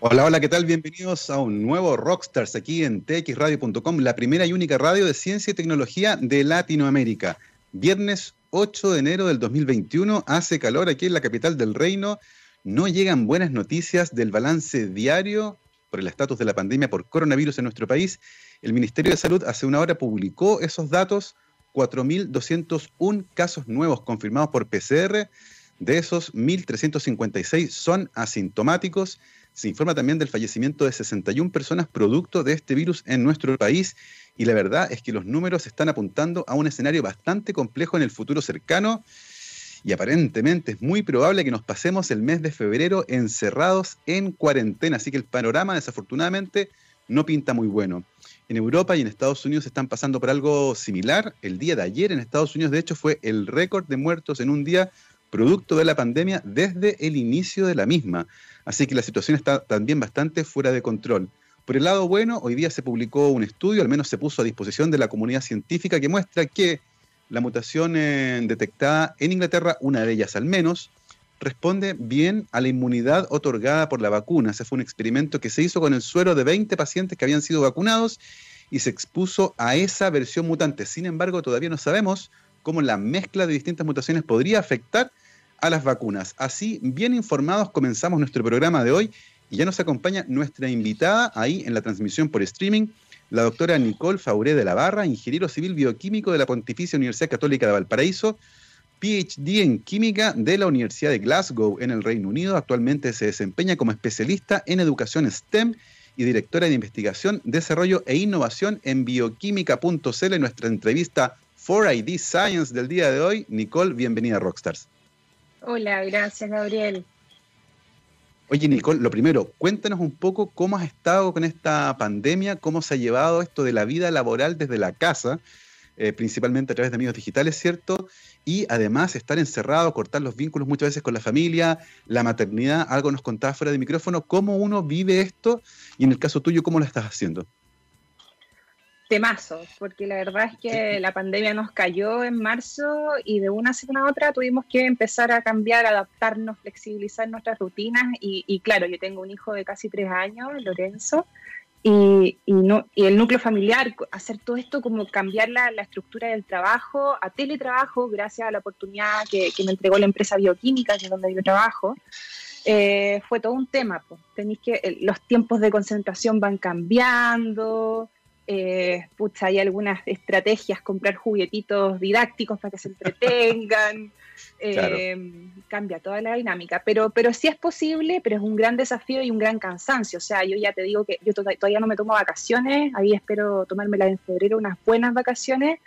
Hola, hola, ¿qué tal? Bienvenidos a un nuevo Rockstars aquí en txradio.com, la primera y única radio de ciencia y tecnología de Latinoamérica. Viernes 8 de enero del 2021, hace calor aquí en la capital del reino, no llegan buenas noticias del balance diario por el estatus de la pandemia por coronavirus en nuestro país. El Ministerio de Salud hace una hora publicó esos datos, 4.201 casos nuevos confirmados por PCR, de esos 1.356 son asintomáticos se informa también del fallecimiento de 61 personas producto de este virus en nuestro país y la verdad es que los números están apuntando a un escenario bastante complejo en el futuro cercano y aparentemente es muy probable que nos pasemos el mes de febrero encerrados en cuarentena, así que el panorama desafortunadamente no pinta muy bueno. En Europa y en Estados Unidos están pasando por algo similar. El día de ayer en Estados Unidos, de hecho, fue el récord de muertos en un día producto de la pandemia desde el inicio de la misma. Así que la situación está también bastante fuera de control. Por el lado bueno, hoy día se publicó un estudio, al menos se puso a disposición de la comunidad científica, que muestra que la mutación eh, detectada en Inglaterra, una de ellas al menos, responde bien a la inmunidad otorgada por la vacuna. Ese fue un experimento que se hizo con el suero de 20 pacientes que habían sido vacunados y se expuso a esa versión mutante. Sin embargo, todavía no sabemos cómo la mezcla de distintas mutaciones podría afectar a las vacunas. Así, bien informados, comenzamos nuestro programa de hoy y ya nos acompaña nuestra invitada ahí en la transmisión por streaming, la doctora Nicole Fauré de la Barra, ingeniero civil bioquímico de la Pontificia Universidad Católica de Valparaíso, PhD en química de la Universidad de Glasgow en el Reino Unido. Actualmente se desempeña como especialista en educación STEM y directora de investigación, desarrollo e innovación en bioquímica.cl. En nuestra entrevista 4ID Science del día de hoy. Nicole, bienvenida a Rockstars. Hola, gracias Gabriel. Oye Nicole, lo primero, cuéntanos un poco cómo has estado con esta pandemia, cómo se ha llevado esto de la vida laboral desde la casa, eh, principalmente a través de medios digitales, ¿cierto? Y además estar encerrado, cortar los vínculos muchas veces con la familia, la maternidad, algo nos contaba fuera de micrófono, cómo uno vive esto y en el caso tuyo, ¿cómo lo estás haciendo? Temazo, porque la verdad es que la pandemia nos cayó en marzo y de una semana a otra tuvimos que empezar a cambiar, adaptarnos, flexibilizar nuestras rutinas y, claro, yo tengo un hijo de casi tres años, Lorenzo, y, no, y el núcleo familiar, hacer todo esto como cambiar la, estructura del trabajo a teletrabajo gracias a la oportunidad que, me entregó la empresa bioquímica, que es donde yo trabajo. Eh, fue todo un tema. Pues. Tenéis que los tiempos de concentración van cambiando, eh, hay algunas estrategias, comprar juguetitos didácticos para que se entretengan, eh, cambia toda la dinámica, pero, pero sí es posible, pero es un gran desafío y un gran cansancio, o sea, yo ya te digo que yo todavía no me tomo vacaciones, ahí espero tomármelas en febrero, unas buenas vacaciones,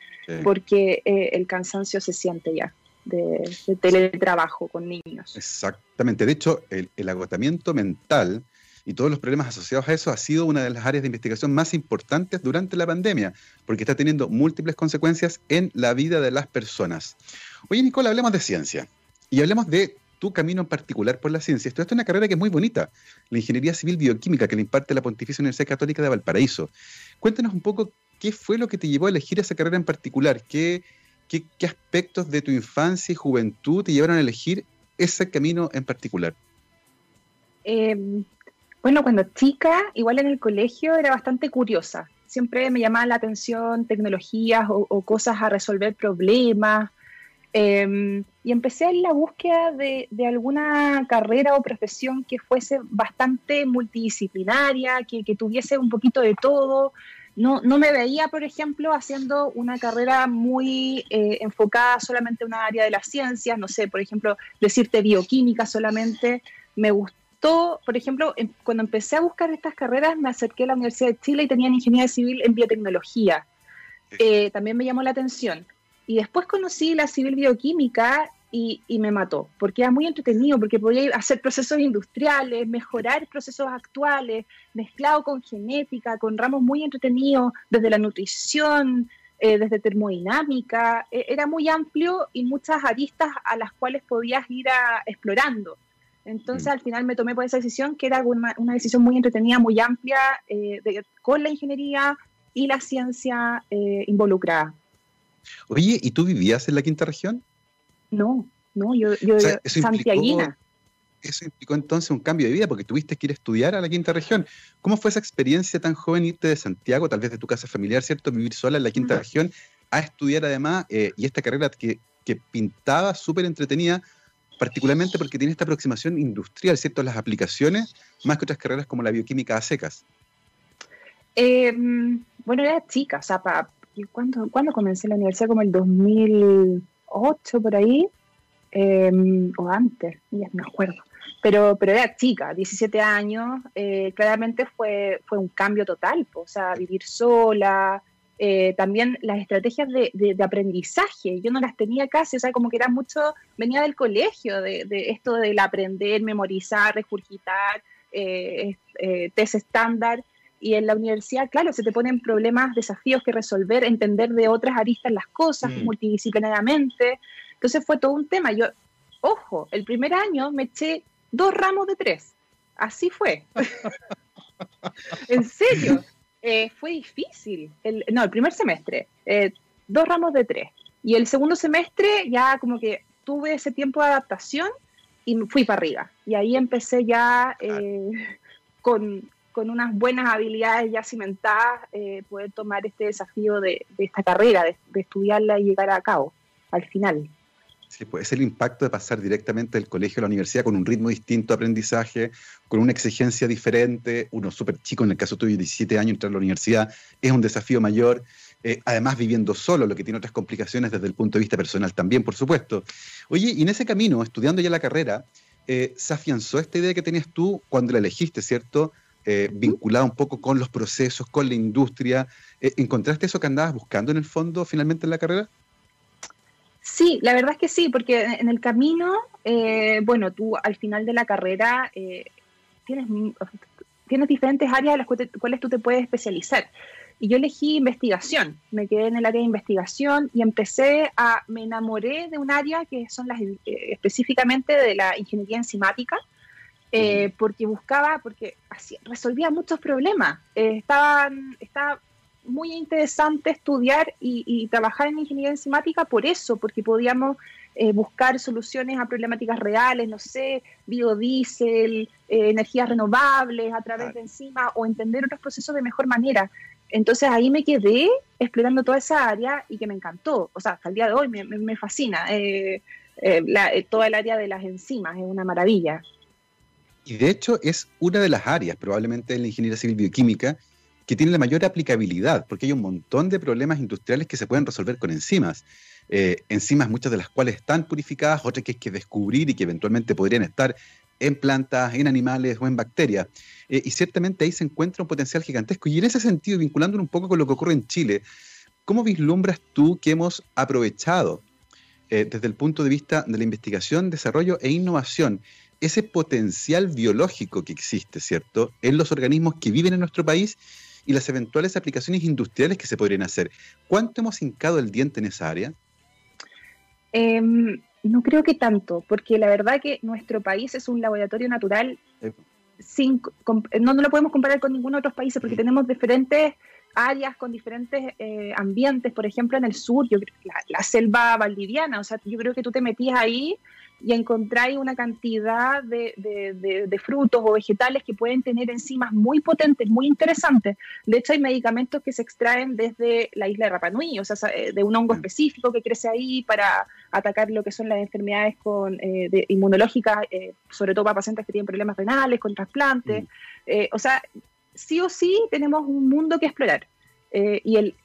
porque eh, el cansancio se siente ya. De, teletrabajo con niños. Exactamente, de hecho, el agotamiento mental y todos los problemas asociados a eso ha sido una de las áreas de investigación más importantes durante la pandemia, porque está teniendo múltiples consecuencias en la vida de las personas. Oye, Nicole, hablemos de ciencia y hablemos de tu camino en particular por la ciencia. Esto es una carrera que es muy bonita, la Ingeniería Civil Bioquímica que le imparte la Pontificia Universidad Católica de Valparaíso. Cuéntanos un poco qué fue lo que te llevó a elegir esa carrera en particular, qué, aspectos de tu infancia y juventud te llevaron a elegir ese camino en particular. Eh, bueno, cuando chica, igual en el colegio era bastante curiosa. Siempre me llamaba la atención tecnologías o, cosas a resolver problemas. Em, y empecé en la búsqueda de, alguna carrera o profesión que fuese bastante multidisciplinaria, que, tuviese un poquito de todo. No, no, me veía, por ejemplo, haciendo una carrera muy eh, enfocada solamente en una área de las ciencias, no sé, por ejemplo, decirte bioquímica solamente. Me gustó por ejemplo, em, cuando empecé a buscar estas carreras, me acerqué a la Universidad de Chile y tenían ingeniería civil en biotecnología. Eh, también me llamó la atención. Y después conocí la civil bioquímica y, me mató, porque era muy entretenido, porque podía hacer procesos industriales, mejorar procesos actuales, mezclado con genética, con ramos muy entretenidos, desde la nutrición, eh, desde termodinámica. E, era muy amplio y muchas aristas a las cuales podías ir explorando. Entonces mm. al final me tomé por esa decisión, que era una, decisión muy entretenida, muy amplia, eh, con la ingeniería y la ciencia eh, involucrada. Oye, ¿y tú vivías en la quinta región? No, no, yo, yo santiaguina. eso implicó entonces un cambio de vida porque tuviste que ir a estudiar a la quinta región. ¿Cómo fue esa experiencia tan joven irte de Santiago, tal vez de tu casa familiar, ¿cierto? Vivir sola en la quinta región, a estudiar además, eh, y esta carrera que, que pintaba súper entretenida, particularmente porque tiene esta aproximación industrial, ¿cierto? Las aplicaciones, más que otras carreras como la bioquímica a secas. Em, bueno, era chica, o sea, ¿cuándo, comencé la universidad? Como el 2008, por ahí, em, o antes, ya no me acuerdo. Pero, pero era chica, 17 años, eh, claramente fue, fue un cambio total, o sea, vivir sola, eh, también las estrategias de, aprendizaje, yo no las tenía casi, o sea, como que era mucho, venía del colegio, de, esto del aprender, memorizar, regurgitar, eh, test estándar, y en la universidad, claro, se te ponen problemas, desafíos que resolver, entender de otras aristas las cosas mm. multidisciplinariamente. Entonces fue todo un tema. Yo, ojo, el primer año me eché dos ramos de tres. Así fue. en serio. Eh, fue difícil. El, no, el primer semestre, eh, dos ramos de tres. Y el segundo semestre ya como que tuve ese tiempo de adaptación y fui para arriba. Y ahí empecé ya eh, con, con unas buenas habilidades ya cimentadas, eh, poder tomar este desafío de, esta carrera, de, estudiarla y llegar a cabo al final. Sí, pues es el impacto de pasar directamente del colegio a la universidad con un ritmo distinto de aprendizaje, con una exigencia diferente, uno súper chico, en el caso tuyo, 17 años, entrar a la universidad, es un desafío mayor, eh, además viviendo solo, lo que tiene otras complicaciones desde el punto de vista personal también, por supuesto. Oye, y en ese camino, estudiando ya la carrera, eh, se afianzó esta idea que tenías tú cuando la elegiste, ¿cierto? eh, vinculada un poco con los procesos, con la industria. ¿Encontraste eso que andabas buscando en el fondo finalmente en la carrera? Sí, la verdad es que sí, porque en el camino, eh, bueno, tú al final de la carrera eh, tienes, tienes diferentes áreas en las cuales tú te puedes especializar. Y yo elegí investigación, me quedé en el área de investigación y empecé a, me enamoré de un área que son las, específicamente de la ingeniería enzimática, eh, porque buscaba, porque así, resolvía muchos problemas. Eh, estaban, estaba muy interesante estudiar y, trabajar en ingeniería enzimática por eso, porque podíamos eh, buscar soluciones a problemáticas reales, no sé, biodiesel, energías renovables a través de enzimas o entender otros procesos de mejor manera. Entonces ahí me quedé explorando toda esa área y que me encantó. O sea, hasta el día de hoy me, me, fascina. toda el área de las enzimas es una maravilla. Y de hecho es una de las áreas, probablemente en la ingeniería civil bioquímica, que tiene la mayor aplicabilidad, porque hay un montón de problemas industriales que se pueden resolver con enzimas. Eh, enzimas muchas de las cuales están purificadas, otras que hay que descubrir y que eventualmente podrían estar en plantas, en animales o en bacterias. Eh, y ciertamente ahí se encuentra un potencial gigantesco. Y en ese sentido, vinculándolo un poco con lo que ocurre en Chile, ¿cómo vislumbras tú que hemos aprovechado eh, desde el punto de vista de la investigación, desarrollo e innovación ese potencial biológico que existe, ¿cierto?, en los organismos que viven en nuestro país y las eventuales aplicaciones industriales que se podrían hacer. ¿Cuánto hemos hincado el diente en esa área? Em, no creo que tanto, porque la verdad que nuestro país es un laboratorio natural, sin, no, no, lo podemos comparar con ningún otro país porque tenemos diferentes áreas con diferentes eh, ambientes, por ejemplo en el sur, yo, la, la selva valdiviana, o sea, yo creo que tú te metías ahí y encontráis una cantidad de, de, frutos o vegetales que pueden tener enzimas muy potentes, muy interesantes. De hecho, hay medicamentos que se extraen desde la isla de Rapanui, o sea, eh, de un hongo mm. específico que crece ahí para atacar lo que son las enfermedades con, eh, inmunológicas, eh, sobre todo para pacientes que tienen problemas renales, con trasplantes. Mm. o sea, sí o sí tenemos un mundo que explorar. Eh, y el,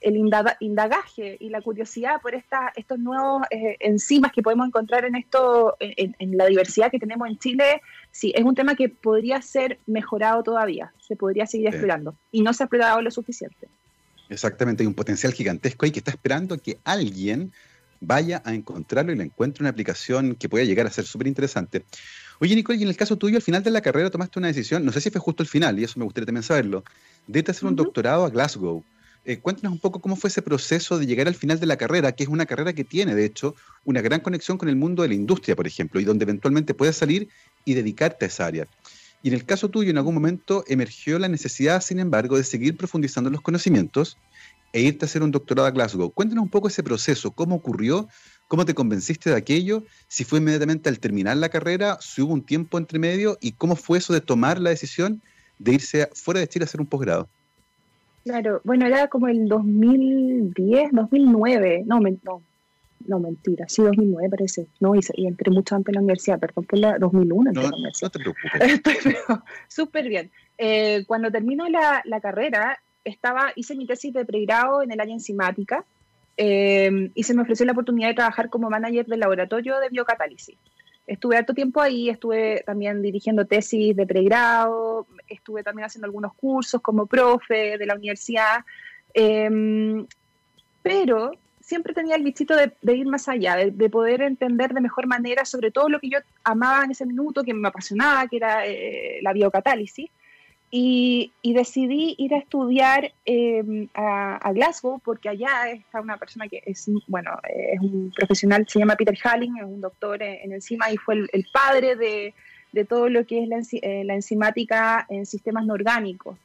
indagaje y la curiosidad por esta, estos nuevos eh, enzimas que podemos encontrar en, esto, en, la diversidad que tenemos en Chile, sí, es un tema que podría ser mejorado todavía, se podría seguir explorando y no se ha explorado lo suficiente. Exactamente, hay un potencial gigantesco ahí que está esperando que alguien vaya a encontrarlo y le encuentre una aplicación que pueda llegar a ser súper interesante. Oye, Nicole, y en el caso tuyo, al final de la carrera tomaste una decisión, no sé si fue justo al final, y eso me gustaría también saberlo, de hacer un doctorado a Glasgow. Eh, cuéntanos un poco cómo fue ese proceso de llegar al final de la carrera, que es una carrera que tiene, de hecho, una gran conexión con el mundo de la industria, por ejemplo, y donde eventualmente puedes salir y dedicarte a esa área. Y en el caso tuyo, en algún momento emergió la necesidad, sin embargo, de seguir profundizando los conocimientos e irte a hacer un doctorado a Glasgow. Cuéntanos un poco ese proceso, cómo ocurrió, ¿Cómo te convenciste de aquello? Si fue inmediatamente al terminar la carrera, si hubo un tiempo entre medio y cómo fue eso de tomar la decisión de irse fuera de Chile a hacer un posgrado. Claro, bueno, era como el 2010, 2009, no, no, no, mentira, sí, 2009 parece. No, y, entré mucho antes en la universidad, perdón por la 2001 no, la universidad. No te preocupes. súper bien. Eh, cuando termino la, la, carrera, estaba, hice mi tesis de pregrado en el área enzimática eh, y se me ofreció la oportunidad de trabajar como manager del laboratorio de biocatálisis. Estuve harto tiempo ahí, estuve también dirigiendo tesis de pregrado, estuve también haciendo algunos cursos como profe de la universidad, eh, pero siempre tenía el bichito de, ir más allá, de, poder entender de mejor manera sobre todo lo que yo amaba en ese minuto, que me apasionaba, que era eh, la biocatálisis. Y, decidí ir a estudiar em, a, Glasgow porque allá está una persona que es, bueno, es un profesional, se llama Peter Halling, es un doctor en, enzima y fue el, padre de, de, todo lo que es la, eh, la enzimática en sistemas no orgánicos.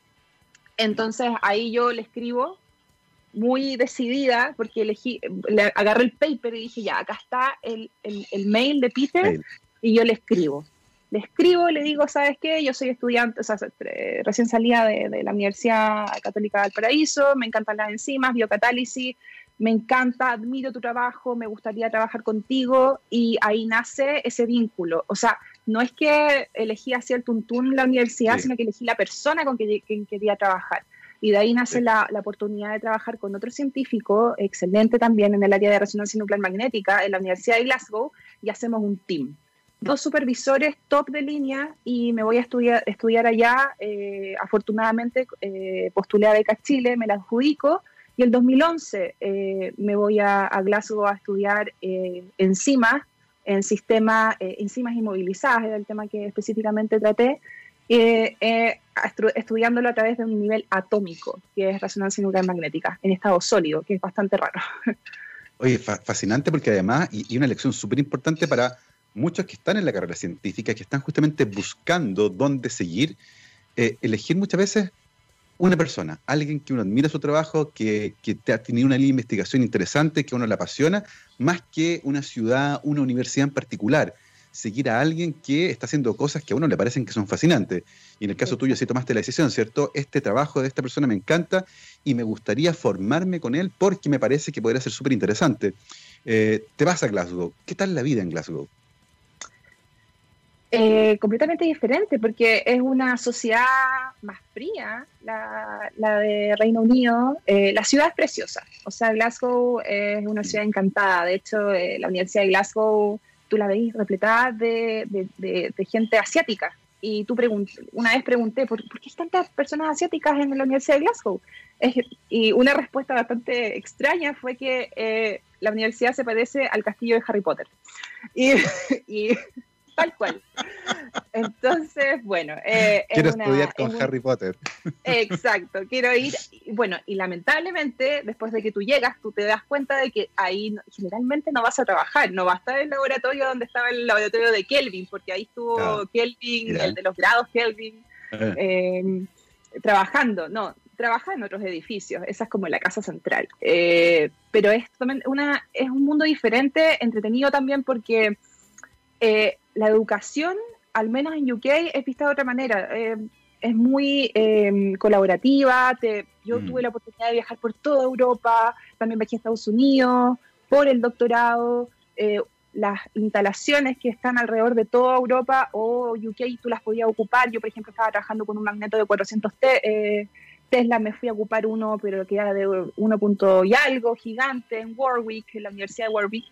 Entonces ahí yo le escribo muy decidida porque elegí, le agarré el paper y dije, ya, acá está el, el, mail de Peter y yo le escribo. Le escribo, le digo, ¿sabes qué? Yo soy estudiante, o sea, recién salía de, de, la Universidad Católica del Paraíso, me encantan las enzimas, biocatálisis, me encanta, admiro tu trabajo, me gustaría trabajar contigo y ahí nace ese vínculo. O sea, no es que elegí hacia el tuntún la universidad, sino que elegí la persona con quien quería trabajar. Y de ahí nace la, oportunidad de trabajar con otro científico excelente también en el área de resonancia nuclear magnética en la Universidad de Glasgow y hacemos un team. Dos supervisores top de línea y me voy a estudiar, estudiar allá. Eh, afortunadamente eh, postulé a Beca Chile, me la adjudico y el 2011 eh, me voy a, Glasgow a estudiar enzimas, en sistemas, enzimas inmovilizadas, era el tema que específicamente traté eh, estudiándolo a través de un nivel atómico, que es resonancia nuclear magnética, en estado sólido, que es bastante raro. Oye, fascinante porque además, y, una lección súper importante para muchos que están en la carrera científica, que están justamente buscando dónde seguir, eh, elegir muchas veces una persona, alguien que uno admira su trabajo, que, que te ha tenido una línea de investigación interesante, que uno le apasiona, más que una ciudad, una universidad en particular seguir a alguien que está haciendo cosas que a uno le parecen que son fascinantes. Y en el caso tuyo, si tomaste la decisión, ¿cierto? Este trabajo de esta persona me encanta y me gustaría formarme con él porque me parece que podría ser súper interesante. Eh, te vas a Glasgow. ¿Qué tal la vida en Glasgow? Eh, completamente diferente porque es una sociedad más fría, la, de Reino Unido. Eh, la ciudad es preciosa, o sea, Glasgow es una ciudad encantada. De hecho, la Universidad de Glasgow tú la veis repletada de, de, gente asiática. Y tú una vez pregunté, ¿por, qué hay tantas personas asiáticas en la Universidad de Glasgow? y una respuesta bastante extraña fue que eh, la universidad se parece al castillo de Harry Potter. y tal cual. Entonces, bueno. Eh, quiero estudiar con Harry Potter. Exacto, quiero ir. Bueno, y lamentablemente, después de que tú llegas, tú te das cuenta de que ahí generalmente no vas a trabajar, no va a estar en el laboratorio donde estaba el laboratorio de Kelvin, porque ahí estuvo Kelvin, el de los grados Kelvin, eh. em, trabajando. No, trabaja en otros edificios, esa es como la casa central. Eh, pero es, una, es un mundo diferente, entretenido también porque la educación, al menos en UK, es vista de otra manera. Eh, es muy em, colaborativa. yo mm. tuve la oportunidad de viajar por toda Europa, también viajé a Estados Unidos por el doctorado. Eh, las instalaciones que están alrededor de toda Europa o UK tú las podías ocupar. Yo, por ejemplo, estaba trabajando con un magneto de 400 eh, Tesla, me fui a ocupar uno, pero que era de 1. y algo, gigante, en Warwick, en la Universidad de Warwick.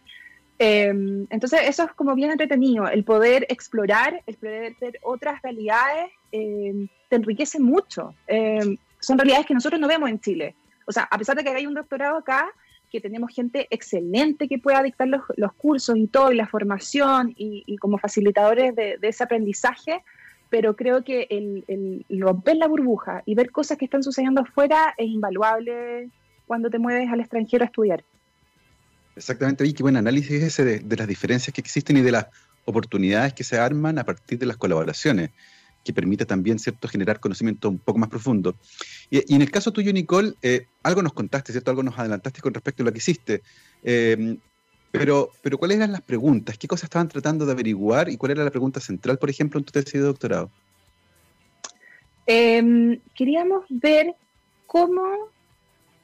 Em, entonces eso es como bien entretenido, el poder explorar, el poder ver otras realidades, em, te enriquece mucho. Em, son realidades que nosotros no vemos en Chile. O sea, a pesar de que hay un doctorado acá, que tenemos gente excelente que pueda dictar los, los cursos y todo, y la formación, y, como facilitadores de, ese aprendizaje, pero creo que el, el, romper la burbuja y ver cosas que están sucediendo afuera es invaluable cuando te mueves al extranjero a estudiar. Exactamente, y qué buen análisis ese de, las diferencias que existen y de las oportunidades que se arman a partir de las colaboraciones, que permite también cierto generar conocimiento un poco más profundo. Y, en el caso tuyo, Nicole, eh, algo nos contaste, ¿cierto? Algo nos adelantaste con respecto a lo que hiciste. Eh, Pero, pero ¿cuáles eran las preguntas? ¿Qué cosas estaban tratando de averiguar y cuál era la pregunta central, por ejemplo, en tu tesis de doctorado? Em, queríamos ver cómo,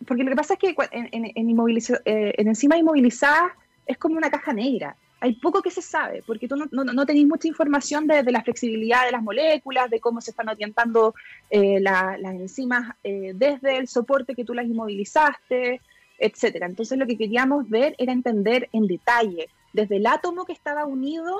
porque lo que pasa es que en, en, en, eh, enzimas inmovilizadas es como una caja negra. Hay poco que se sabe, porque tú no, no, no tenéis mucha información de, la flexibilidad de las moléculas, de cómo se están orientando eh, la, las enzimas eh, desde el soporte que tú las inmovilizaste, etcétera. Entonces lo que queríamos ver era entender en detalle, desde el átomo que estaba unido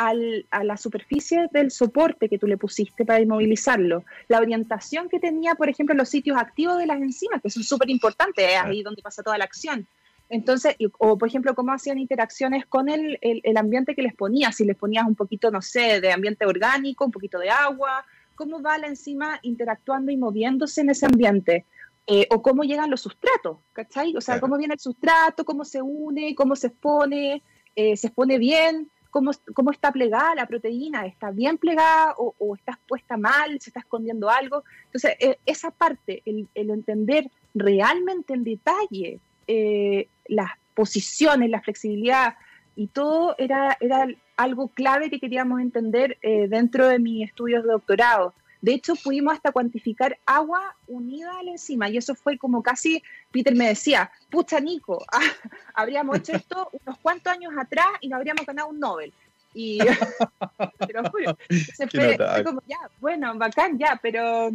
al, a la superficie del soporte que tú le pusiste para inmovilizarlo, la orientación que tenía, por ejemplo, los sitios activos de las enzimas, que son súper importantes, es ahí donde pasa toda la acción. Entonces, o por ejemplo, cómo hacían interacciones con el, el, el, ambiente que les ponías, si les ponías un poquito, no sé, de ambiente orgánico, un poquito de agua, cómo va la enzima interactuando y moviéndose en ese ambiente. Eh, o cómo llegan los sustratos, ¿cachai? O sea, cómo viene el sustrato, cómo se une, cómo se expone, eh, se expone bien, cómo, cómo, está plegada la proteína, está bien plegada o, o, está puesta mal, se está escondiendo algo. Entonces, eh, esa parte, el, el, entender realmente en detalle eh, las posiciones, la flexibilidad y todo era, era algo clave que queríamos entender eh, dentro de mis estudios de doctorado. De hecho, pudimos hasta cuantificar agua unida a la enzima y eso fue como casi, Peter me decía, pucha Nico, ah, habríamos hecho esto unos cuantos años atrás y no habríamos ganado un Nobel. Y, pero bueno, se fue, fue, como, ya, bueno, bacán, ya, pero...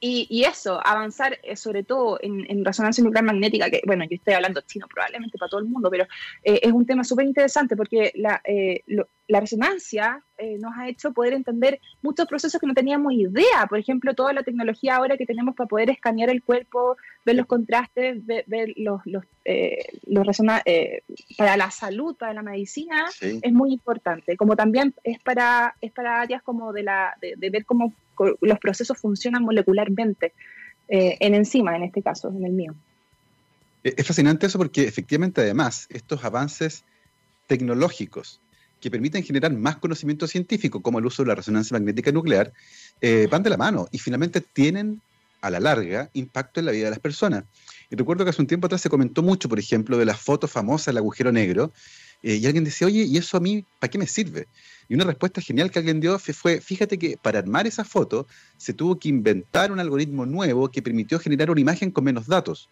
Y, y eso, avanzar eh, sobre todo en, en, resonancia nuclear magnética, que bueno, yo estoy hablando chino probablemente para todo el mundo, pero eh, es un tema súper interesante porque la, eh, lo, la resonancia eh, nos ha hecho poder entender muchos procesos que no teníamos idea. Por ejemplo, toda la tecnología ahora que tenemos para poder escanear el cuerpo, ver los contrastes, ver, ver los, los, eh, los eh, para la salud, para la medicina, sí. es muy importante. Como también es para, es para áreas como de, la, de, de ver cómo los procesos funcionan molecularmente, eh, en encima, en este caso, en el mío. Es fascinante eso porque efectivamente además estos avances tecnológicos que permiten generar más conocimiento científico, como el uso de la resonancia magnética nuclear, eh, van de la mano y finalmente tienen a la larga impacto en la vida de las personas. Y recuerdo que hace un tiempo atrás se comentó mucho, por ejemplo, de la foto famosa del agujero negro, eh, y alguien decía, oye, ¿y eso a mí para qué me sirve? Y una respuesta genial que alguien dio fue, fíjate que para armar esa foto se tuvo que inventar un algoritmo nuevo que permitió generar una imagen con menos datos.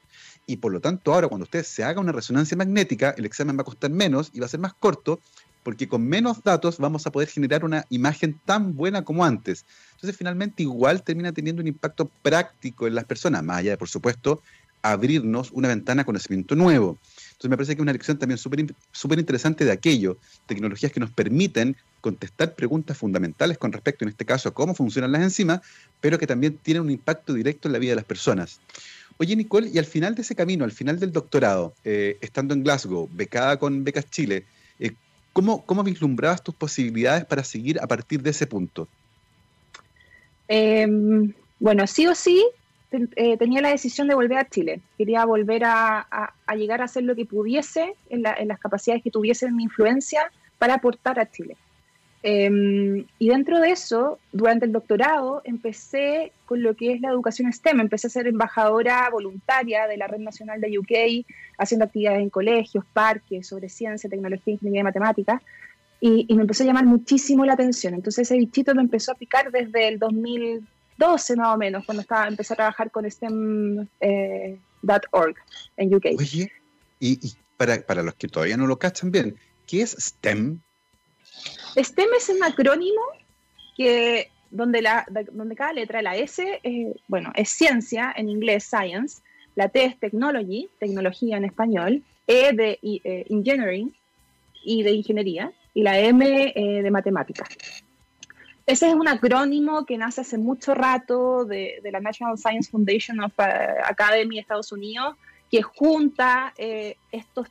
Y por lo tanto ahora cuando usted se haga una resonancia magnética, el examen va a costar menos y va a ser más corto porque con menos datos vamos a poder generar una imagen tan buena como antes. Entonces, finalmente, igual termina teniendo un impacto práctico en las personas, más allá de, por supuesto, abrirnos una ventana a conocimiento nuevo. Entonces, me parece que es una lección también súper interesante de aquello, tecnologías que nos permiten contestar preguntas fundamentales con respecto, en este caso, a cómo funcionan las enzimas, pero que también tienen un impacto directo en la vida de las personas. Oye, Nicole, y al final de ese camino, al final del doctorado, eh, estando en Glasgow, becada con Becas Chile, eh, ¿Cómo, ¿Cómo vislumbrabas tus posibilidades para seguir a partir de ese punto? Eh, bueno, sí o sí eh, tenía la decisión de volver a Chile. Quería volver a, a, a llegar a hacer lo que pudiese en, la, en, las capacidades que tuviese en mi influencia para aportar a Chile. Eh, y dentro de eso, durante el doctorado, empecé con lo que es la educación STEM. Empecé a ser embajadora voluntaria de la Red Nacional de UK, haciendo actividades en colegios, parques, sobre ciencia, tecnología, ingeniería y matemáticas. Y, y, me empezó a llamar muchísimo la atención. Entonces ese bichito me empezó a picar desde el 2012 más o menos, cuando estaba, empecé a trabajar con STEM.org eh, en UK. Oye, y, y para, para los que todavía no lo cachan bien, ¿qué es STEM? STEM es un acrónimo que donde, la, donde cada letra, la S, bueno, es ciencia en inglés, science, la T es technology, tecnología en español, E de eh, engineering y de ingeniería, y la M eh, de matemática. Ese es un acrónimo que nace hace mucho rato de, de la National Science Foundation of uh, Academy de Estados Unidos, que junta eh, estos,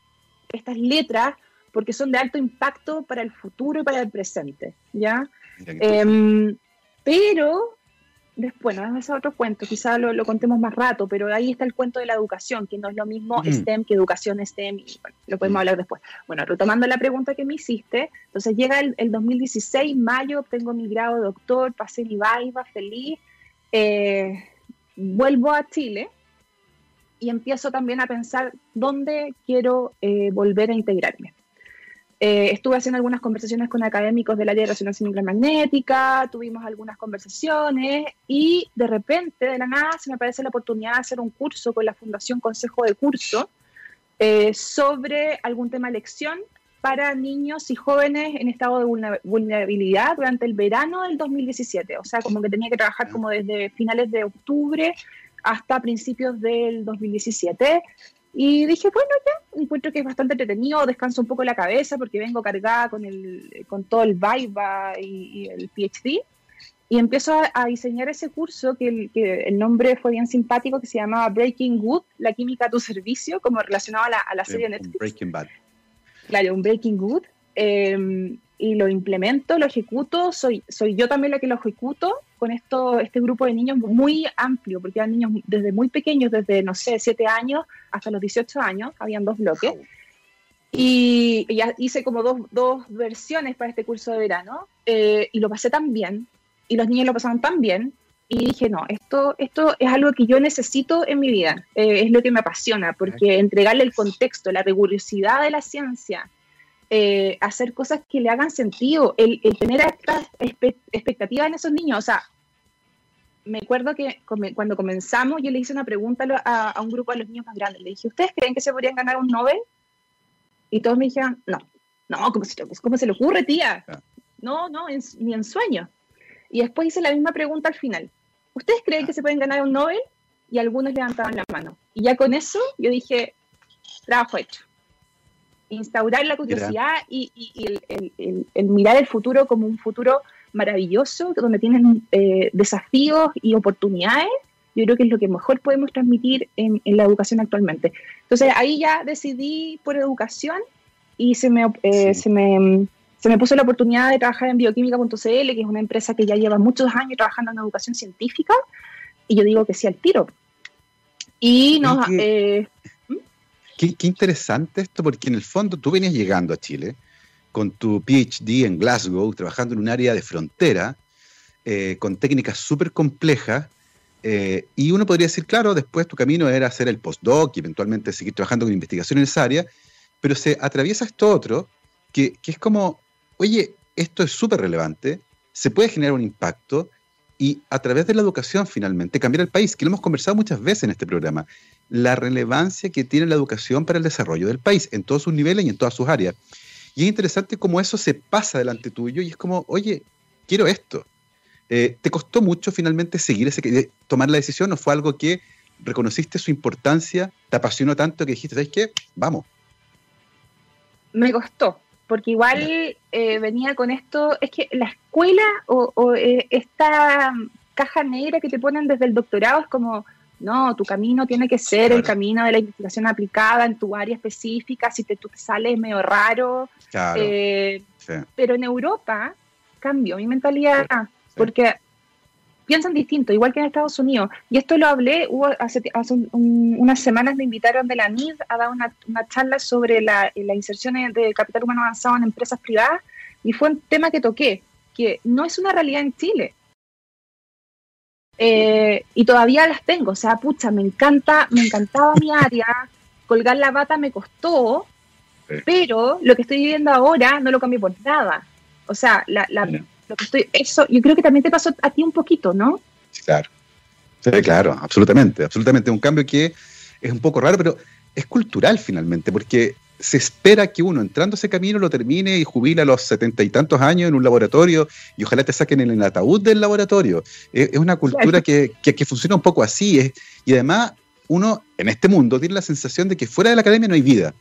estas letras porque son de alto impacto para el futuro y para el presente, ¿ya? Eh, pero, después, bueno, es otro cuento, quizá lo, lo, contemos más rato, pero ahí está el cuento de la educación, que no es lo mismo mm. STEM que educación STEM, y bueno, lo podemos mm. hablar después. Bueno, retomando la pregunta que me hiciste, entonces llega el, el 2016, mayo, obtengo mi grado de doctor, pasé mi viva, feliz, eh, vuelvo a Chile, y empiezo también a pensar dónde quiero eh, volver a integrarme. Eh, estuve haciendo algunas conversaciones con académicos del área de resonancia magnética, tuvimos algunas conversaciones y de repente, de la nada, se me aparece la oportunidad de hacer un curso con la Fundación Consejo de Curso eh, sobre algún tema de lección para niños y jóvenes en estado de vulnerabilidad durante el verano del 2017. O sea, como que tenía que trabajar como desde finales de octubre hasta principios del 2017 y dije, bueno, ya, encuentro que es bastante entretenido, descanso un poco la cabeza porque vengo cargada con, el, con todo el Viva y, el PhD. Y empiezo a, diseñar ese curso que el, que el, nombre fue bien simpático, que se llamaba Breaking Good, la química a tu servicio, como relacionado a la, a la serie Netflix. Breaking Bad. Claro, un Breaking Good. Eh, y lo implemento, lo ejecuto, soy, soy yo también la que lo ejecuto con esto, este grupo de niños muy amplio, porque eran niños desde muy pequeños, desde, no sé, 7 años hasta los 18 años, habían dos bloques. Y ya hice como dos, dos, versiones para este curso de verano eh, y lo pasé tan bien, y los niños lo pasaron tan bien, y dije, no, esto, esto es algo que yo necesito en mi vida, eh, es lo que me apasiona, porque entregarle el contexto, la rigurosidad de la ciencia, eh, hacer cosas que le hagan sentido, el, tener estas expectativas en esos niños. O sea, me acuerdo que cuando comenzamos yo le hice una pregunta a, un grupo de los niños más grandes. Le dije, ¿ustedes creen que se podrían ganar un Nobel? Y todos me dijeron, no, no, ¿cómo se, cómo se le ocurre, tía? Ah. No, no, ni en sueño. Y después hice la misma pregunta al final. ¿Ustedes creen que se pueden ganar un Nobel? Y algunos levantaban la mano. Y ya con eso yo dije, trabajo hecho instaurar la curiosidad y, el, mirar el futuro como un futuro maravilloso, donde tienen eh, desafíos y oportunidades, yo creo que es lo que mejor podemos transmitir en, la educación actualmente. Entonces ahí ya decidí por educación y se me, eh, se me, se me puso la oportunidad de trabajar en bioquímica.cl, que es una empresa que ya lleva muchos años trabajando en educación científica, y yo digo que sí al tiro. Y nos, Qué, interesante esto, porque en el fondo tú venías llegando a Chile con tu PhD en Glasgow, trabajando en un área de frontera, eh, con técnicas súper complejas, eh, y uno podría decir, claro, después tu camino era hacer el postdoc y eventualmente seguir trabajando con investigación en esa área, pero se atraviesa esto otro, que, que es como, oye, esto es súper relevante, se puede generar un impacto, y a través de la educación finalmente cambiar el país, que lo hemos conversado muchas veces en este programa la relevancia que tiene la educación para el desarrollo del país, en todos sus niveles y en todas sus áreas. Y es interesante cómo eso se pasa delante tuyo y es como, oye, quiero esto. Eh, ¿Te costó mucho finalmente seguir ese, tomar la decisión o fue algo que reconociste su importancia, te apasionó tanto que dijiste, ¿sabes qué? Vamos. Me costó, porque igual eh, venía con esto, es que la escuela o, eh, esta caja negra que te ponen desde el doctorado es como, no, tu camino tiene que ser el camino de la investigación aplicada en tu área específica, si te, tú te sales medio raro. Eh, pero en Europa cambió mi mentalidad, porque piensan distinto, igual que en Estados Unidos. Y esto lo hablé, hubo hace, unas semanas me invitaron de la NID a dar una, charla sobre la, la inserción de capital humano avanzado en empresas privadas, y fue un tema que toqué, que no es una realidad en Chile. Eh, y todavía las tengo, o sea, pucha, me encanta, me encantaba mi área, colgar la bata me costó, pero lo que estoy viviendo ahora no lo cambié por nada. O sea, la, lo que estoy, eso, yo creo que también te pasó a ti un poquito, ¿no? Sí, claro. Sí, claro, absolutamente, absolutamente. Un cambio que es un poco raro, pero es cultural finalmente, porque se espera que uno entrando ese camino lo termine y jubila a los setenta y tantos años en un laboratorio y ojalá te saquen en el ataúd del laboratorio. Es, una cultura que, funciona un poco así. y además uno en este mundo tiene la sensación de que fuera de la academia no hay vida.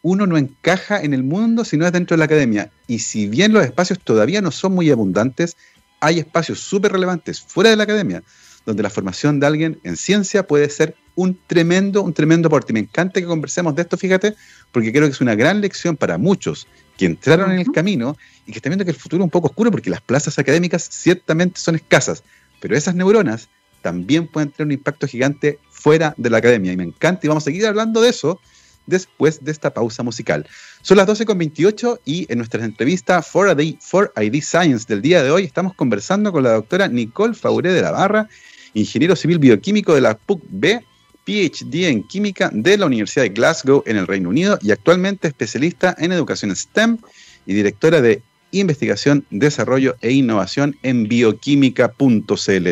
Uno no encaja en el mundo si no es dentro de la academia. Y si bien los espacios todavía no son muy abundantes, hay espacios súper relevantes fuera de la academia donde la formación de alguien en ciencia puede ser un tremendo, un tremendo aporte. Me encanta que conversemos de esto, fíjate, porque creo que es una gran lección para muchos que entraron en el camino y que están viendo que el futuro es un poco oscuro porque las plazas académicas ciertamente son escasas, pero esas neuronas también pueden tener un impacto gigante fuera de la academia y me encanta y vamos a seguir hablando de eso después de esta pausa musical. Son las 12.28 y en nuestra entrevista for ID, for ID Science del día de hoy estamos conversando con la doctora Nicole Fauré de la Barra, ingeniero civil bioquímico de la PUC B PhD en química de la Universidad de Glasgow en el Reino Unido y actualmente especialista en educación STEM y directora de investigación, desarrollo e innovación en bioquímica.cl.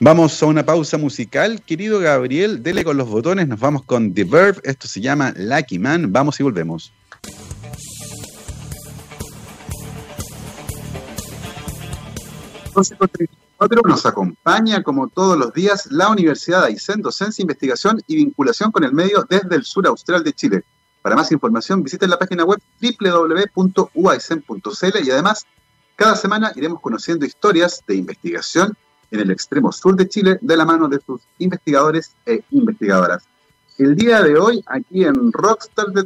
Vamos a una pausa musical. Querido Gabriel, dele con los botones. Nos vamos con The Verb. Esto se llama Lucky Man. Vamos y volvemos. Nos acompaña como todos los días la Universidad de Aysén, Docencia, Investigación y Vinculación con el Medio desde el sur austral de Chile. Para más información visiten la página web www.uaisen.cl y además cada semana iremos conociendo historias de investigación en el extremo sur de Chile de la mano de sus investigadores e investigadoras. El día de hoy, aquí en Rockstar de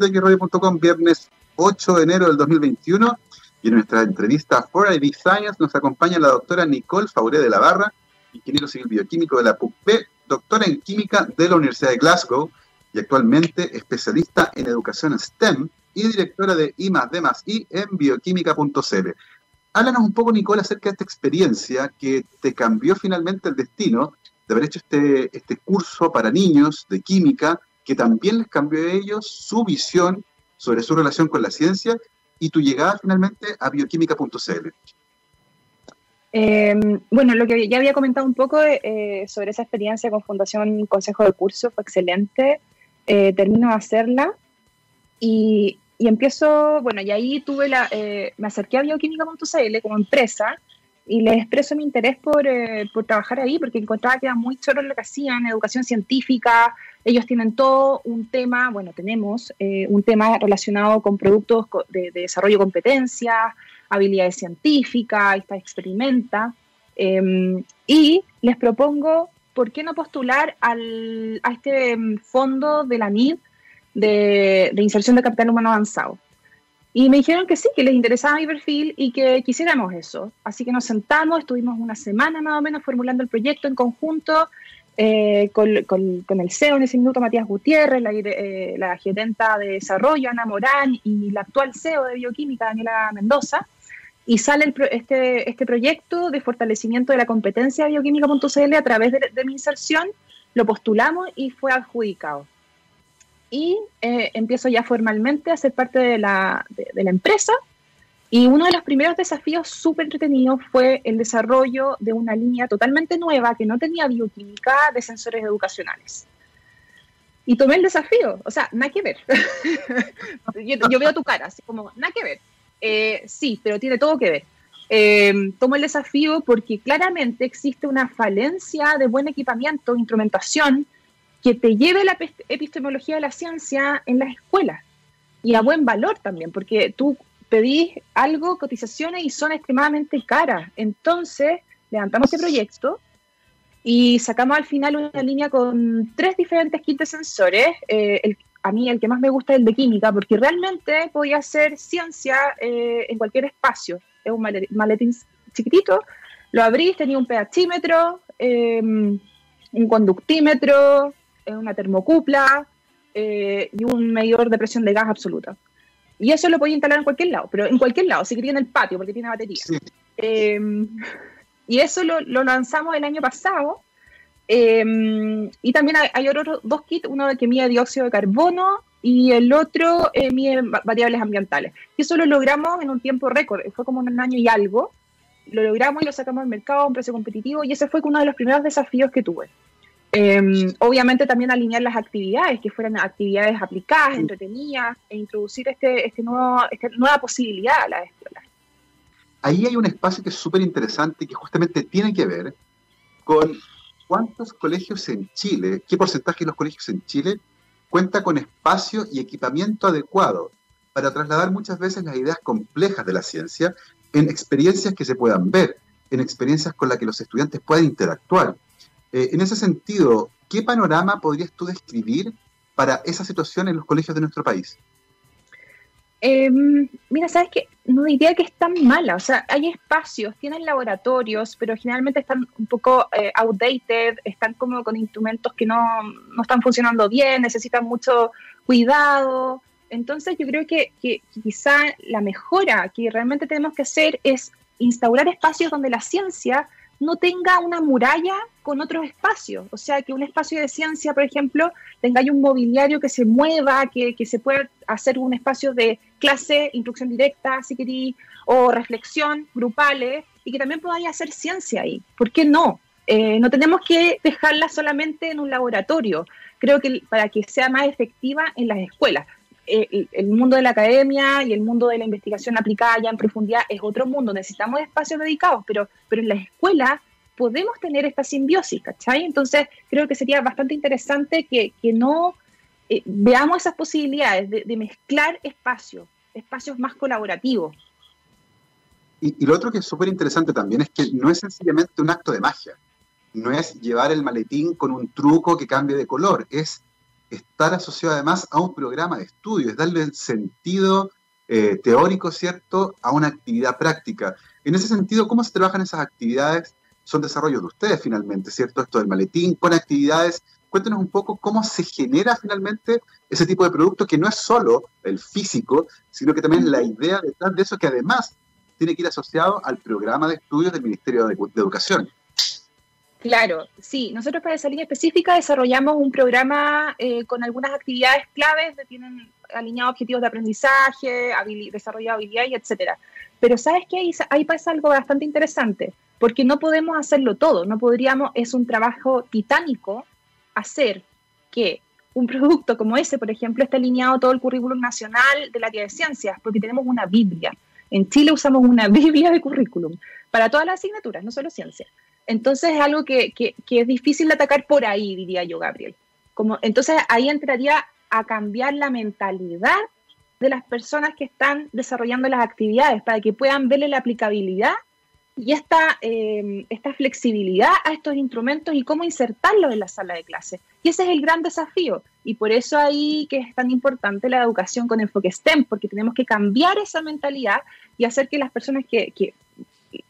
viernes 8 de enero del 2021, y en nuestra entrevista For ID Science nos acompaña la doctora Nicole Fauré de la Barra, ingeniero civil bioquímico de la PUC-P, doctora en química de la Universidad de Glasgow, y actualmente especialista en educación STEM y directora de I D I en bioquímica.cl. Háblanos un poco, Nicole, acerca de esta experiencia que te cambió finalmente el destino de haber hecho este, este curso para niños de química, que también les cambió a ellos su visión sobre su relación con la ciencia y tu llegada finalmente a bioquímica.cl. Em, bueno, lo que ya había comentado un poco eh, sobre esa experiencia con Fundación Consejo de Curso fue excelente eh, termino de hacerla y, y, empiezo, bueno, y ahí tuve la, eh, me acerqué a bioquímica.cl como empresa y les expreso mi interés por, eh, por, trabajar ahí porque encontraba que era muy choro lo que hacían, educación científica, ellos tienen todo un tema, bueno, tenemos un tema relacionado con productos de, de desarrollo de competencias, habilidades científicas, esta experimenta, em, y les propongo ¿por qué no postular al, a este mm, fondo de la NID de, inserción de capital humano avanzado? Y me dijeron que sí, que les interesaba mi perfil y que quisiéramos eso. Así que nos sentamos, estuvimos una semana más o menos formulando el proyecto en conjunto eh, con, el CEO en ese minuto, Matías Gutiérrez, la, eh, de desarrollo, Ana Morán, y la actual CEO de bioquímica, Daniela Mendoza y sale este, este proyecto de fortalecimiento de la competencia bioquímica.cl a través de, mi inserción, lo postulamos y fue adjudicado. Y eh, empiezo ya formalmente a ser parte de la, de, la empresa. Y uno de los primeros desafíos súper entretenidos fue el desarrollo de una línea totalmente nueva que no tenía bioquímica de sensores educacionales. Y tomé el desafío, o sea, nada que ver. yo, yo, veo tu cara, así como, nada que ver. Eh, sí, pero tiene todo que ver. Eh, tomo el desafío porque claramente existe una falencia de buen equipamiento, instrumentación, que te lleve la epistemología de la ciencia en las escuelas y a buen valor también, porque tú pedís algo, cotizaciones y son extremadamente caras. Entonces, levantamos este proyecto y sacamos al final una línea con tres diferentes kits de sensores. Eh, el, a mí el que más me gusta es el de química, porque realmente podía hacer ciencia eh, en cualquier espacio. Es un maletín chiquitito, lo abrís, tenía un pHímetro, em, un conductímetro, eh, una termocupla eh, y un medidor de presión de gas absoluta. Y eso lo podía instalar en cualquier lado, pero en cualquier lado, si quería en el patio, porque tiene batería. Em, y eso lo, lo lanzamos el año pasado Em, y también hay, otros dos kits, uno que mide dióxido de carbono y el otro eh, mide variables ambientales. Y eso lo logramos en un tiempo récord, fue como un año y algo. Lo logramos y lo sacamos al mercado a un precio competitivo y ese fue uno de los primeros desafíos que tuve. Em, obviamente también alinear las actividades, que fueran actividades aplicadas, entretenidas, e introducir este, este nuevo, esta nueva posibilidad a la escuela. Ahí hay un espacio que es súper interesante que justamente tiene que ver con ¿cuántos colegios en Chile, qué porcentaje de los colegios en Chile cuenta con espacio y equipamiento adecuado para trasladar muchas veces las ideas complejas de la ciencia en experiencias que se puedan ver, en experiencias con las que los estudiantes puedan interactuar? Eh, en ese sentido, ¿qué panorama podrías tú describir para esa situación en los colegios de nuestro país? Em, mira, sabes que no diría que es tan mala, o sea, hay espacios, tienen laboratorios, pero generalmente están un poco eh, outdated, están como con instrumentos que no, no, están funcionando bien, necesitan mucho cuidado. Entonces yo creo que, que, quizá la mejora que realmente tenemos que hacer es instaurar espacios donde la ciencia no tenga una muralla con otros espacios. O sea, que un espacio de ciencia, por ejemplo, tenga un mobiliario que se mueva, que, se pueda hacer un espacio de clase, instrucción directa, si queréis, o reflexión grupales, y que también podáis hacer ciencia ahí. ¿Por qué no? Eh, no tenemos que dejarla solamente en un laboratorio. Creo que para que sea más efectiva en las escuelas. El, mundo de la academia y el mundo de la investigación aplicada ya en profundidad es otro mundo, necesitamos espacios dedicados, pero, pero en las escuelas podemos tener esta simbiosis, ¿cachai? Entonces creo que sería bastante interesante que, no eh, veamos esas posibilidades de, mezclar espacios, espacios más colaborativos. Y, y lo otro que es súper interesante también es que no es sencillamente un acto de magia, no es llevar el maletín con un truco que cambie de color, es estar asociado además a un programa de estudio, es darle sentido eh, teórico, ¿cierto?, a una actividad práctica. En ese sentido, ¿cómo se trabajan esas actividades? Son desarrollos de ustedes finalmente, ¿cierto? Esto del maletín con actividades. Cuéntenos un poco cómo se genera finalmente ese tipo de producto que no es solo el físico, sino que también la idea detrás de eso que además tiene que ir asociado al programa de estudios del Ministerio de Educación. Claro, sí. Nosotros para esa línea específica desarrollamos un programa eh, con algunas actividades claves que tienen alineados objetivos de aprendizaje, desarrollo de habilidades, etcétera. Pero sabes que ahí, pasa algo bastante interesante, porque no podemos hacerlo todo. No podríamos, es un trabajo titánico hacer que un producto como ese, por ejemplo, esté alineado todo el currículum nacional de la área de ciencias, porque tenemos una Biblia. En Chile usamos una Biblia de currículum para todas las asignaturas, no solo ciencias. Entonces es algo que, es difícil de atacar por ahí, diría yo, Gabriel. Como, entonces ahí entraría a cambiar la mentalidad de las personas que están desarrollando las actividades para que puedan verle la aplicabilidad y esta, em, flexibilidad a estos instrumentos y cómo insertarlos en la sala de clase. Y ese es el gran desafío. Y por eso ahí que es tan importante la educación con enfoque STEM, porque tenemos que cambiar esa mentalidad y hacer que las personas que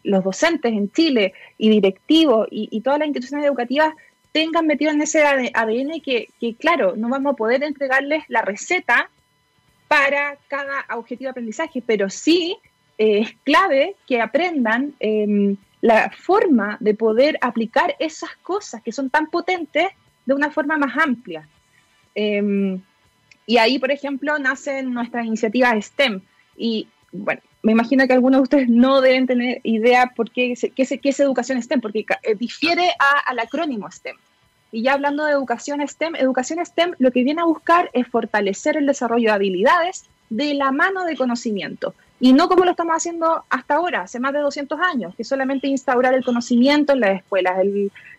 los docentes en Chile y directivos y, todas las instituciones educativas tengan metido en ese ADN que, claro, no vamos a poder entregarles la receta para cada objetivo de aprendizaje, pero sí eh, es clave que aprendan em, la forma de poder aplicar esas cosas que son tan potentes de una forma más amplia. Em, y ahí, por ejemplo, nacen nuestras iniciativas STEM. Y bueno, me imagino que algunos de ustedes no deben tener idea por qué, qué, es educación STEM, porque eh, difiere al acrónimo STEM. Y ya hablando de educación STEM, educación STEM lo que viene a buscar es fortalecer el desarrollo de habilidades de la mano de conocimiento. Y no como lo estamos haciendo hasta ahora, hace más de 200 años, que solamente instaurar el conocimiento en las escuelas,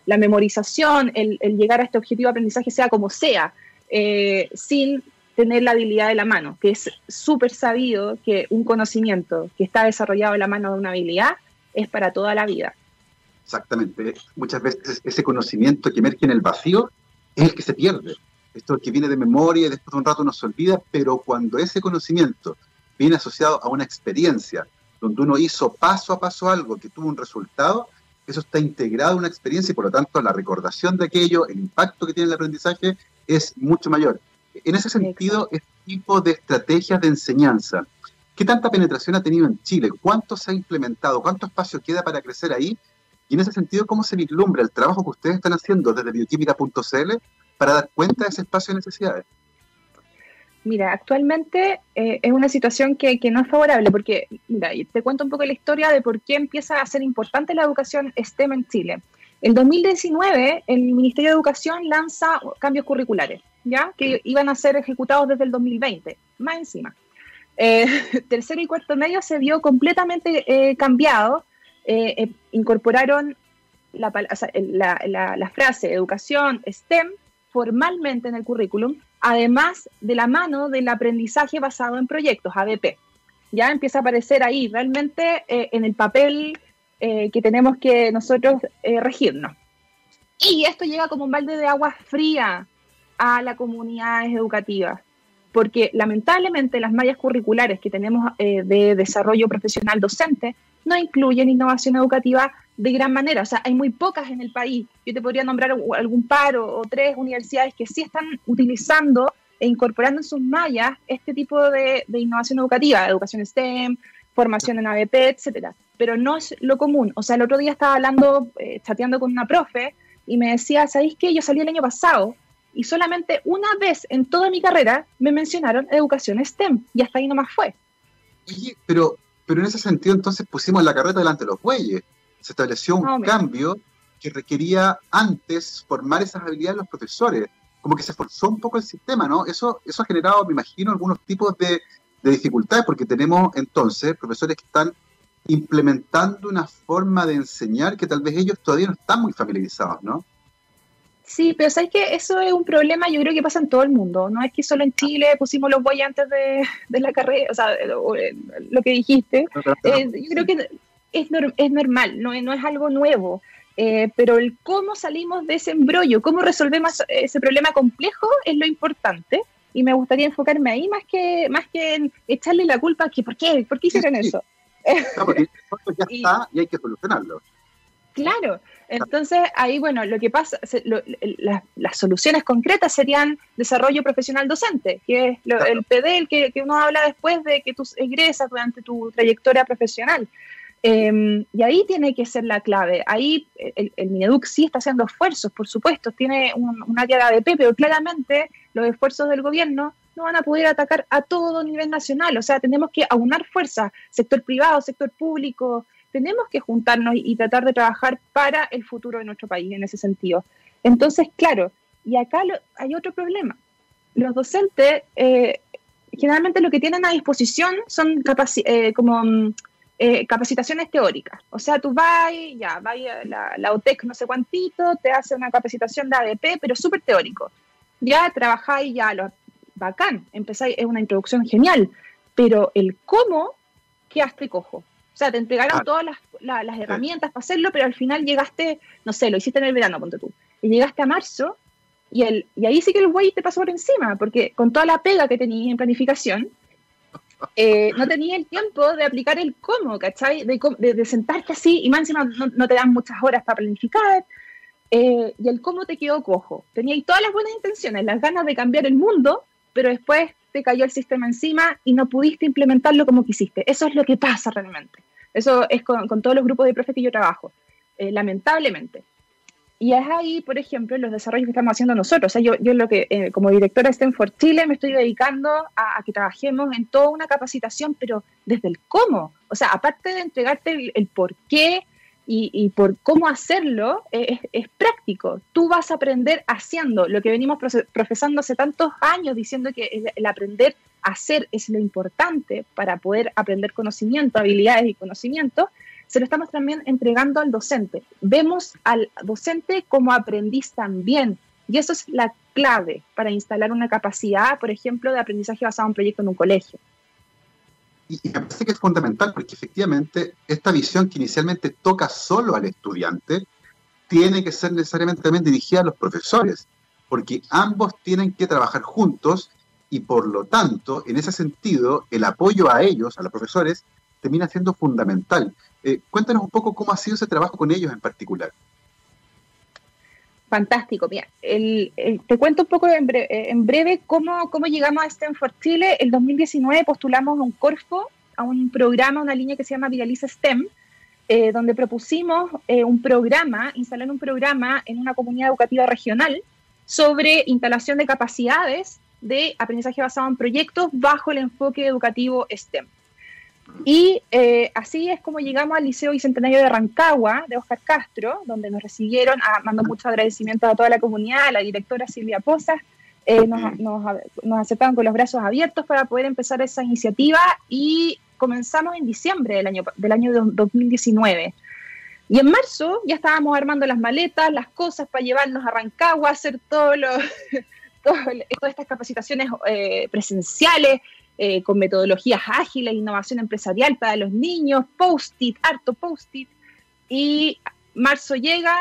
la memorización, el, llegar a este objetivo de aprendizaje sea como sea, eh, sin tener la habilidad de la mano, que es súper sabido que un conocimiento que está desarrollado en la mano de una habilidad es para toda la vida. Exactamente. Muchas veces ese conocimiento que emerge en el vacío es el que se pierde. Esto que viene de memoria y después de un rato nos olvida, pero cuando ese conocimiento viene asociado a una experiencia, donde uno hizo paso a paso algo que tuvo un resultado, eso está integrado en una experiencia y por lo tanto la recordación de aquello, el impacto que tiene el aprendizaje es mucho mayor. En ese sentido, este tipo de estrategias de enseñanza, ¿qué tanta penetración ha tenido en Chile? ¿Cuánto se ha implementado? ¿Cuánto espacio queda para crecer ahí? Y en ese sentido, ¿cómo se vislumbra el trabajo que ustedes están haciendo desde bioquímica.cl para dar cuenta de ese espacio de necesidades? Mira, actualmente eh, es una situación que, que, no es favorable porque, mira, te cuento un poco la historia de por qué empieza a ser importante la educación STEM en Chile. En 2019, el Ministerio de Educación lanza cambios curriculares, ¿ya? Que iban a ser ejecutados desde el 2020, más encima. Eh, tercero y cuarto medio se vio completamente eh, cambiado. Eh, incorporaron la, la, frase educación STEM formalmente en el currículum, además de la mano del aprendizaje basado en proyectos, ABP. Ya empieza a aparecer ahí realmente en el papel eh, que tenemos que nosotros eh, regirnos. Y esto llega como un balde de agua fría a las comunidades educativas, porque lamentablemente las mallas curriculares que tenemos eh, de desarrollo profesional docente no incluyen innovación educativa de gran manera. O sea, hay muy pocas en el país. Yo te podría nombrar algún par o, tres universidades que sí están utilizando e incorporando en sus mallas este tipo de, innovación educativa, educación STEM, formación en ABP, etcétera pero no es lo común. O sea, el otro día estaba hablando, eh, chateando con una profe y me decía, ¿sabéis qué? Yo salí el año pasado y solamente una vez en toda mi carrera me mencionaron educación STEM y hasta ahí nomás fue. pero, pero en ese sentido entonces pusimos la carreta delante de los bueyes. Se estableció un cambio que requería antes formar esas habilidades de los profesores. Como que se forzó un poco el sistema, ¿no? Eso, eso ha generado, me imagino, algunos tipos de, de dificultades, porque tenemos entonces profesores que están implementando una forma de enseñar que tal vez ellos todavía no están muy familiarizados, ¿no? Sí, pero sabes que eso es un problema, yo creo que pasa en todo el mundo. No es que solo en Chile pusimos los bueyes antes de, la carrera, o sea, eh, lo que dijiste. Eh, yo creo que es, es normal, no, no es algo nuevo. Eh, pero el cómo salimos de ese embrollo, cómo resolvemos ese problema complejo es lo importante. Y me gustaría enfocarme ahí más que, más que en echarle la culpa a que, ¿por qué? ¿Por qué hicieron eso? No, porque ya está y hay que solucionarlo. Claro, entonces ahí, bueno, lo que pasa, las soluciones concretas serían desarrollo profesional docente, que es el PD, el que, uno habla después de que tú egresas durante tu trayectoria profesional. Em, y ahí tiene que ser la clave. Ahí el, el, Mineduc sí está haciendo esfuerzos, por supuesto, tiene un, un área de ADP, pero claramente los esfuerzos del gobierno no van a poder atacar a todo nivel nacional. O sea, tenemos que aunar fuerza, sector privado, sector público, tenemos que juntarnos y, tratar de trabajar para el futuro de nuestro país en ese sentido. Entonces, claro, y acá hay otro problema. Los docentes eh, generalmente lo que tienen a disposición son eh, como mm, eh, capacitaciones teóricas. O sea, tú vas, ya, vas la, la OTEC no sé cuántito, te hace una capacitación de ADP, pero súper teórico. Ya trabajáis, ya lo bacán, empezáis, es una introducción genial, pero el cómo quedaste cojo. O sea, te entregaron todas las, herramientas para hacerlo, pero al final llegaste, no sé, lo hiciste en el verano, ponte tú, y llegaste a marzo, y, el, y ahí sí que el güey te pasó por encima, porque con toda la pega que tenías en planificación, eh, no tenías el tiempo de aplicar el cómo, ¿cachai? De, sentarte así, y más encima no, te dan muchas horas para planificar, eh, y el cómo te quedó cojo. Tenías todas las buenas intenciones, las ganas de cambiar el mundo, pero después te cayó el sistema encima y no pudiste implementarlo como quisiste. Eso es lo que pasa realmente. Eso es con, todos los grupos de profes que yo trabajo, eh, lamentablemente. Y es ahí, por ejemplo, los desarrollos que estamos haciendo nosotros. O sea, yo, yo lo que, eh, como directora de Stanford Chile, me estoy dedicando a, que trabajemos en toda una capacitación, pero desde el cómo. O sea, aparte de entregarte el por qué, y, por cómo hacerlo es, práctico. Tú vas a aprender haciendo lo que venimos profesando hace tantos años, diciendo que el, aprender a hacer es lo importante para poder aprender conocimiento, habilidades y conocimiento. Se lo estamos también entregando al docente. Vemos al docente como aprendiz también. Y eso es la clave para instalar una capacidad, por ejemplo, de aprendizaje basado en un proyecto en un colegio y, me parece que es fundamental porque efectivamente esta visión que inicialmente toca solo al estudiante tiene que ser necesariamente también dirigida a los profesores, porque ambos tienen que trabajar juntos y por lo tanto, en ese sentido, el apoyo a ellos, a los profesores, termina siendo fundamental. Eh, cuéntanos un poco cómo ha sido ese trabajo con ellos en particular. Fantástico. Mira, te cuento un poco en breve, cómo, cómo, llegamos a Stanford Chile. El 2019 postulamos a un Corfo, a un programa, una línea que se llama Viraliza STEM, eh, donde propusimos eh, un programa, instalar un programa en una comunidad educativa regional sobre instalación de capacidades de aprendizaje basado en proyectos bajo el enfoque educativo STEM. Y eh, así es como llegamos al Liceo Bicentenario de Rancagua, de Oscar Castro, donde nos recibieron, ah, mando muchos agradecimientos a toda la comunidad, a la directora Silvia Pozas, eh, nos, nos, aceptaron con los brazos abiertos para poder empezar esa iniciativa y comenzamos en diciembre del año, del año 2019. Y en marzo ya estábamos armando las maletas, las cosas para llevarnos a Rancagua, hacer todo lo, todas estas capacitaciones eh, presenciales, eh, con metodologías ágiles, innovación empresarial para los niños, post-it, harto post-it. Y marzo llega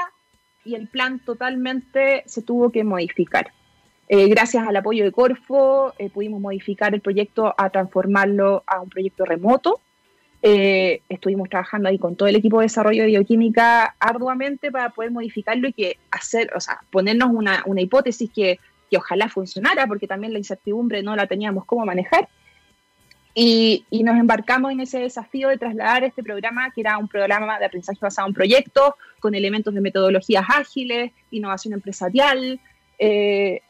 y el plan totalmente se tuvo que modificar. Eh, gracias al apoyo de Corfo eh, pudimos modificar el proyecto a transformarlo a un proyecto remoto. estuvimos trabajando ahí con todo el equipo de desarrollo de bioquímica arduamente para poder modificarlo y que hacer, o sea, ponernos una, una hipótesis que, que ojalá funcionara, porque también la incertidumbre no la teníamos cómo manejar. Y, nos embarcamos en ese desafío de trasladar este programa, que era un programa de aprendizaje basado en proyectos, con elementos de metodologías ágiles, innovación empresarial. Eh,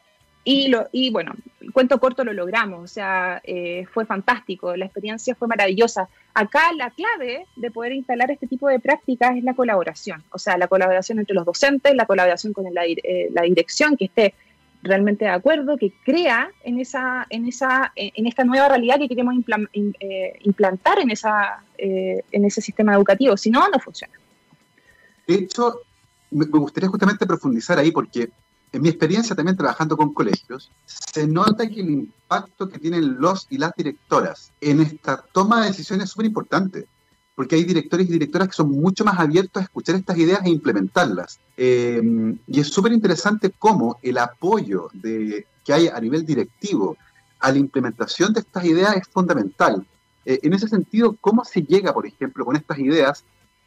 y, y bueno, cuento corto lo logramos, o sea, eh, fue fantástico, la experiencia fue maravillosa. Acá la clave de poder instalar este tipo de prácticas es la colaboración, o sea, la colaboración entre los docentes, la colaboración con la, eh, la dirección, que esté realmente de acuerdo, que crea en, esa, en, esa, en esta nueva realidad que queremos eh, implantar en, esa, eh, en ese sistema educativo. Si no, no funciona. De hecho, me gustaría justamente profundizar ahí porque en mi experiencia también trabajando con colegios, se nota que el impacto que tienen los y las directoras en esta toma de decisiones es súper importante porque hay directores y directoras que son mucho más abiertos a escuchar estas ideas e implementarlas. Eh, y es súper interesante cómo el apoyo de, que hay a nivel directivo a la implementación de estas ideas es fundamental. Eh, en ese sentido, ¿cómo se llega, por ejemplo, con estas ideas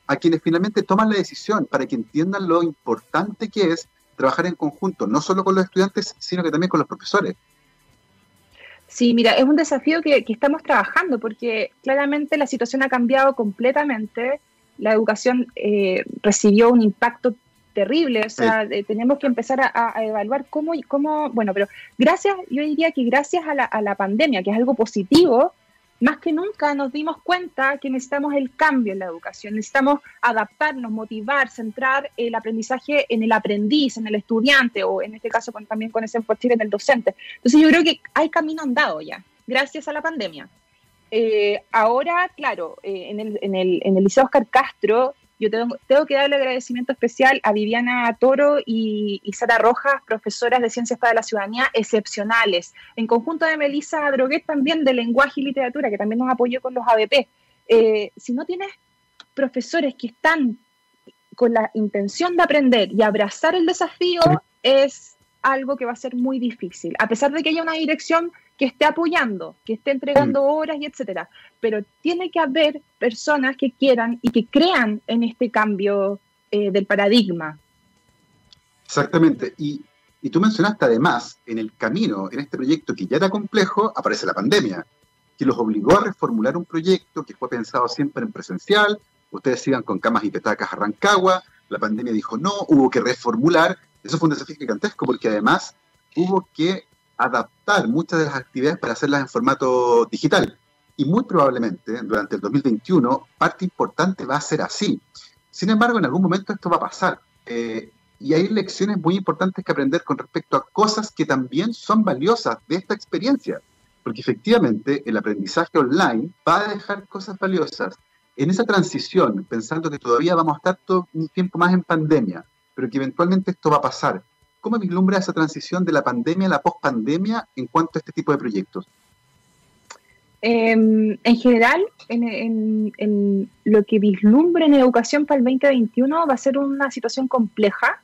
a quienes finalmente toman la decisión para que entiendan lo importante que es trabajar en conjunto, no solo con los estudiantes, sino que también con los profesores? Sí, mira, es un desafío que, estamos trabajando porque claramente la situación ha cambiado completamente. La educación eh, recibió un impacto terrible, o sea, tenemos que empezar a, evaluar cómo, cómo, bueno, pero gracias, yo diría que gracias a la, a la pandemia, que es algo positivo, más que nunca nos dimos cuenta que necesitamos el cambio en la educación, necesitamos adaptarnos, motivar, centrar el aprendizaje en el aprendiz, en el estudiante o en este caso también con ese enfoque en el docente. Entonces yo creo que hay camino andado ya, gracias a la pandemia. Eh, ahora, claro, eh, en, el, en, el, en el Liceo Oscar Castro yo tengo, tengo que darle agradecimiento especial a Viviana Toro y, Sara Rojas, profesoras de Ciencias para la Ciudadanía excepcionales. En conjunto de Melissa Droguet también de Lenguaje y Literatura, que también nos apoyó con los ABP. Eh, si no tienes profesores que están con la intención de aprender y abrazar el desafío, es algo que va a ser muy difícil. A pesar de que haya una dirección que esté apoyando, que esté entregando horas y etcétera. Pero tiene que haber personas que quieran y que crean en este cambio eh, del paradigma. Exactamente. Y, y tú mencionaste además, en el camino, en este proyecto que ya era complejo, aparece la pandemia, que los obligó a reformular un proyecto que fue pensado siempre en presencial, ustedes sigan con camas y petacas a Rancagua, la pandemia dijo no, hubo que reformular, eso fue un desafío gigantesco porque además hubo que adaptar muchas de las actividades para hacerlas en formato digital. Y muy probablemente durante el 2021 parte importante va a ser así. Sin embargo, en algún momento esto va a pasar. Eh, y hay lecciones muy importantes que aprender con respecto a cosas que también son valiosas de esta experiencia. Porque efectivamente el aprendizaje online va a dejar cosas valiosas en esa transición, pensando que todavía vamos a estar un tiempo más en pandemia, pero que eventualmente esto va a pasar. ¿Cómo vislumbra esa transición de la pandemia a la pospandemia en cuanto a este tipo de proyectos? Em, en general, en, lo que vislumbra en educación para el 2021 va a ser una situación compleja,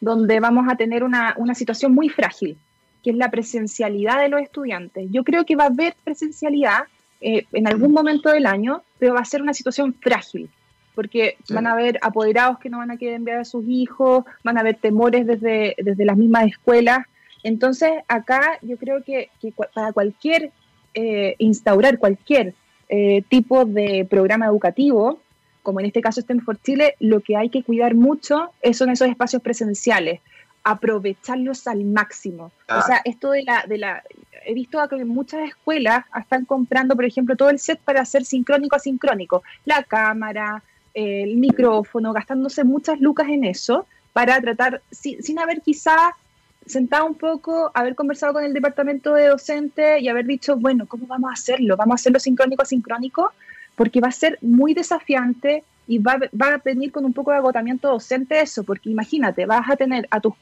donde vamos a tener una, situación muy frágil, que es la presencialidad de los estudiantes. Yo creo que va a haber presencialidad eh, en algún momento del año, pero va a ser una situación frágil porque van a haber apoderados que no van a querer enviar a sus hijos, van a haber temores desde, desde las mismas escuelas. Entonces, acá yo creo que, para cualquier, eh, instaurar cualquier eh, tipo de programa educativo, como en este caso STEM Chile, lo que hay que cuidar mucho son esos espacios presenciales, aprovecharlos al máximo. O ah. sea, esto de la, de la, he visto que muchas escuelas están comprando, por ejemplo, todo el set para hacer sincrónico asincrónico, la cámara, el micrófono, gastándose muchas lucas en eso, para tratar, sin, haber quizá sentado un poco, haber conversado con el departamento de docente y haber dicho, bueno, ¿cómo vamos a hacerlo? ¿Vamos a hacerlo sincrónico a sincrónico? Porque va a ser muy desafiante y va, va a venir con un poco de agotamiento docente eso, porque imagínate, vas a tener a tus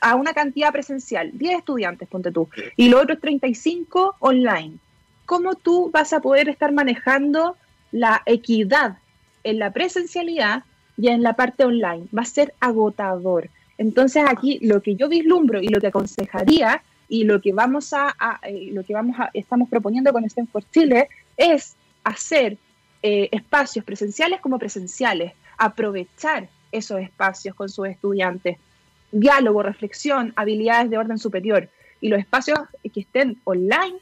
a una cantidad presencial, 10 estudiantes, ponte tú, y los otros 35 online. ¿Cómo tú vas a poder estar manejando la equidad en la presencialidad y en la parte online. Va a ser agotador. Entonces aquí lo que yo vislumbro y lo que aconsejaría y lo que vamos a, eh, lo que vamos a, estamos proponiendo con Stanford Chile es hacer eh, espacios presenciales como presenciales, aprovechar esos espacios con sus estudiantes, diálogo, reflexión, habilidades de orden superior y los espacios que estén online,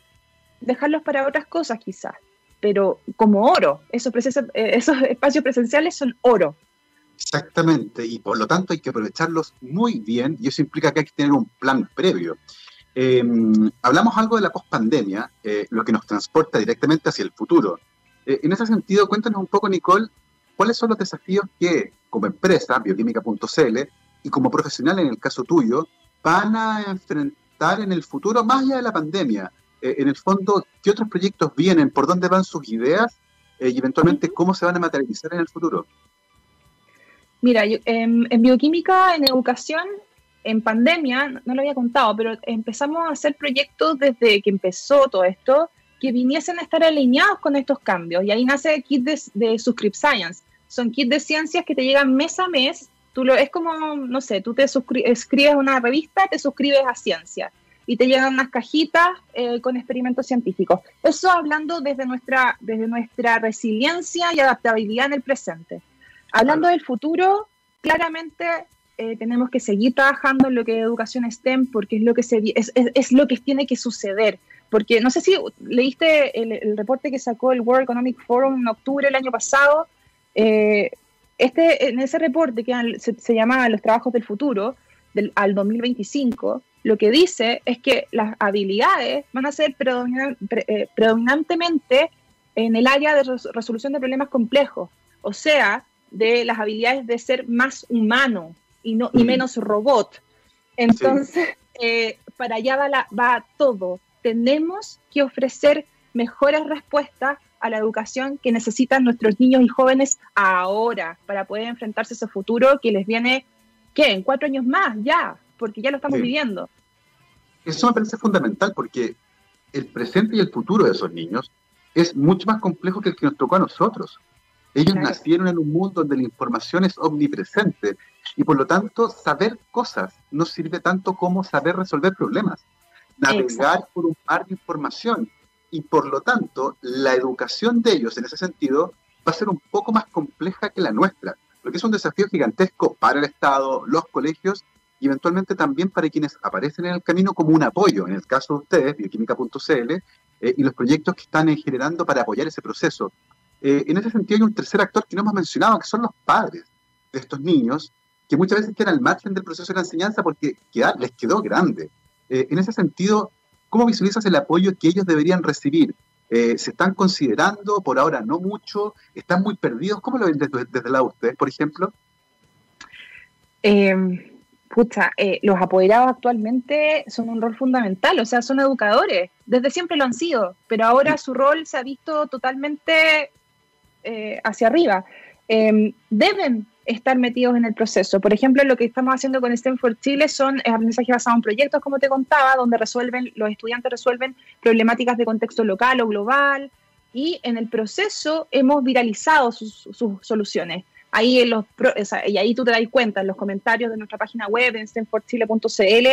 dejarlos para otras cosas quizás. Pero como oro. Esos, eh, esos espacios presenciales son oro. Exactamente, y por lo tanto hay que aprovecharlos muy bien y eso implica que hay que tener un plan previo. Em, hablamos algo de la pospandemia, eh, lo que nos transporta directamente hacia el futuro. Eh, en ese sentido, cuéntanos un poco, Nicole, cuáles son los desafíos que, como empresa, bioquímica.cl, y como profesional en el caso tuyo, van a enfrentar en el futuro, más allá de la pandemia. Eh, en el fondo, ¿qué otros proyectos vienen? ¿Por dónde van sus ideas? y eventualmente, ¿cómo se van a materializar en el futuro? Mira, en, bioquímica, en educación, en pandemia, no lo había contado, pero empezamos a hacer proyectos desde que empezó todo esto que viniesen a estar alineados con estos cambios. Y ahí nace el kit de, de Subscript Science. Son kits de ciencias que te llegan mes a mes. Tú lo, es como, no sé, tú te escribes una revista, te suscribes a ciencia y te llegan unas cajitas eh, con experimentos científicos. Eso hablando desde nuestra, desde nuestra resiliencia y adaptabilidad en el presente. Hablando del futuro, claramente eh, tenemos que seguir trabajando en lo que es educación STEM porque es lo que, se, es, es, lo que tiene que suceder. Porque no sé si leíste el, reporte que sacó el World Economic Forum en octubre del año pasado. Eh, este, en ese reporte que se, se llama Los trabajos del futuro, del, al 2025, lo que dice es que las habilidades van a ser eh, predominantemente en el área de resolución de problemas complejos. O sea, de las habilidades de ser más humano y, no, y mm. menos robot. Entonces, eh, para allá va, va todo. Tenemos que ofrecer mejores respuestas a la educación que necesitan nuestros niños y jóvenes ahora para poder enfrentarse a ese futuro que les viene, ¿qué? En cuatro años más, ya, porque ya lo estamos viviendo. Eso me parece fundamental porque el presente y el futuro de esos niños es mucho más complejo que el que nos tocó a nosotros. Ellos nacieron en un mundo donde la información es omnipresente y por lo tanto saber cosas no sirve tanto como saber resolver problemas. Navegar por un mar de información y por lo tanto la educación de ellos en ese sentido va a ser un poco más compleja que la nuestra, porque es un desafío gigantesco para el Estado, los colegios y eventualmente también para quienes aparecen en el camino como un apoyo, en el caso de ustedes, bioquímica.cl, eh, y los proyectos que están eh, generando para apoyar ese proceso. Eh, en ese sentido hay un tercer actor que no hemos mencionado, que son los padres de estos niños, que muchas veces quedan al margen del proceso de la enseñanza porque les quedó grande. En ese sentido, ¿cómo visualizas el apoyo que ellos deberían recibir? ¿Se están considerando? Por ahora no mucho. ¿Están muy perdidos? ¿Cómo lo ven desde, desde el lado de ustedes, por ejemplo? Eh, los apoderados actualmente son un rol fundamental, o sea, son educadores, desde siempre lo han sido, pero ahora su rol se ha visto totalmente eh, hacia arriba, em, deben estar metidos en el proceso. Por ejemplo, lo que estamos haciendo con Stanford Chile son aprendizaje basado en proyectos, como te contaba, donde resuelven, los estudiantes resuelven problemáticas de contexto local o global, y en el proceso hemos viralizado sus, soluciones. Ahí, en los, y ahí tú te das cuenta en los comentarios de nuestra página web en stanfordchile.cl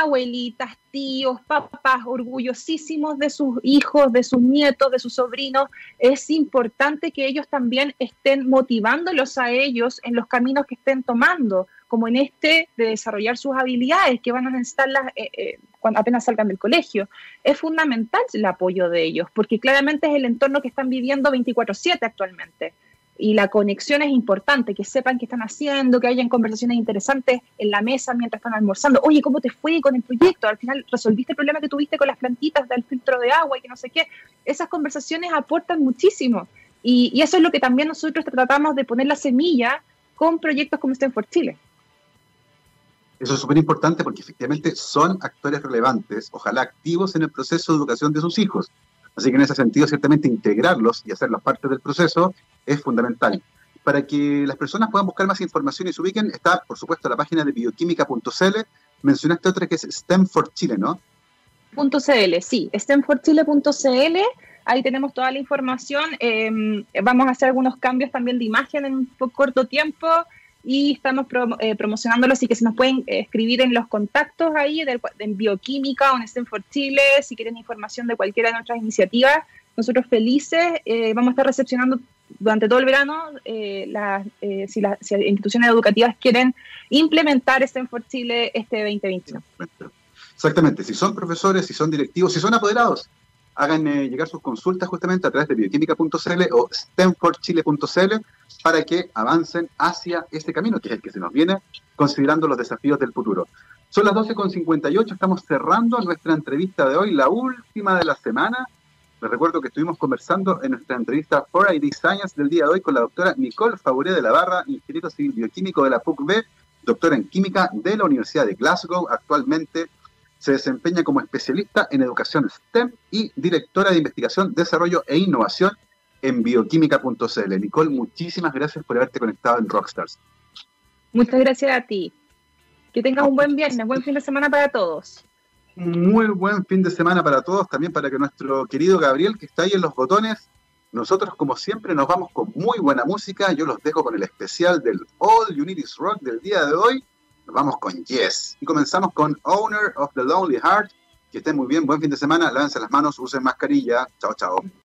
abuelitas, tíos, papás orgullosísimos de sus hijos, de sus nietos, de sus sobrinos. Es importante que ellos también estén motivándolos a ellos en los caminos que estén tomando, como en este de desarrollar sus habilidades que van a necesitarlas eh, eh, cuando apenas salgan del colegio. Es fundamental el apoyo de ellos, porque claramente es el entorno que están viviendo 24/7 actualmente y la conexión es importante, que sepan qué están haciendo, que hayan conversaciones interesantes en la mesa mientras están almorzando. Oye, ¿cómo te fue con el proyecto? Al final resolviste el problema que tuviste con las plantitas del filtro de agua y que no sé qué. Esas conversaciones aportan muchísimo. Y, eso es lo que también nosotros tratamos de poner la semilla con proyectos como Stanford Chile. Eso es súper importante porque efectivamente son actores relevantes, ojalá activos en el proceso de educación de sus hijos. Así que en ese sentido, ciertamente integrarlos y hacerlos parte del proceso es fundamental. Para que las personas puedan buscar más información y se ubiquen, está, por supuesto, la página de bioquímica.cl. Mencionaste otra que es STEM for Chile, ¿no? .cl, sí, stemforchile.cl. Ahí tenemos toda la información. Em, vamos a hacer algunos cambios también de imagen en un corto tiempo y estamos eh, promocionándolo, así que se nos pueden eh, escribir en los contactos ahí en Bioquímica o en Stanford Chile, si quieren información de cualquiera de nuestras iniciativas. Nosotros felices eh, vamos a estar recepcionando durante todo el verano las, si las instituciones educativas quieren implementar Stanford Chile este 2021. Exactamente, si son profesores, si son directivos, si son apoderados, hagan eh, llegar sus consultas justamente a través de bioquímica.cl o stanfordchile.cl para que avancen hacia este camino, que es el que se nos viene, considerando los desafíos del futuro. Son las 12.58, estamos cerrando nuestra entrevista de hoy, la última de la semana. Les recuerdo que estuvimos conversando en nuestra entrevista For ID Science del día de hoy con la doctora Nicole Favoré de la Barra, ingeniero civil bioquímico de la PUC-B, doctora en química de la Universidad de Glasgow, actualmente se desempeña como especialista en educación STEM y directora de investigación, desarrollo e innovación en bioquímica.cl. Nicole, muchísimas gracias por haberte conectado en Rockstars. Muchas gracias a ti. Que tengas un buen viernes, buen fin de semana para todos. Muy buen fin de semana para todos, también para que nuestro querido Gabriel, que está ahí en los botones, nosotros como siempre nos vamos con muy buena música. Yo los dejo con el especial del All Unities Rock del día de hoy vamos con Yes. Y comenzamos con Owner of the Lonely Heart. Que estén muy bien, buen fin de semana, lávense las manos, usen mascarilla. Chao, chao.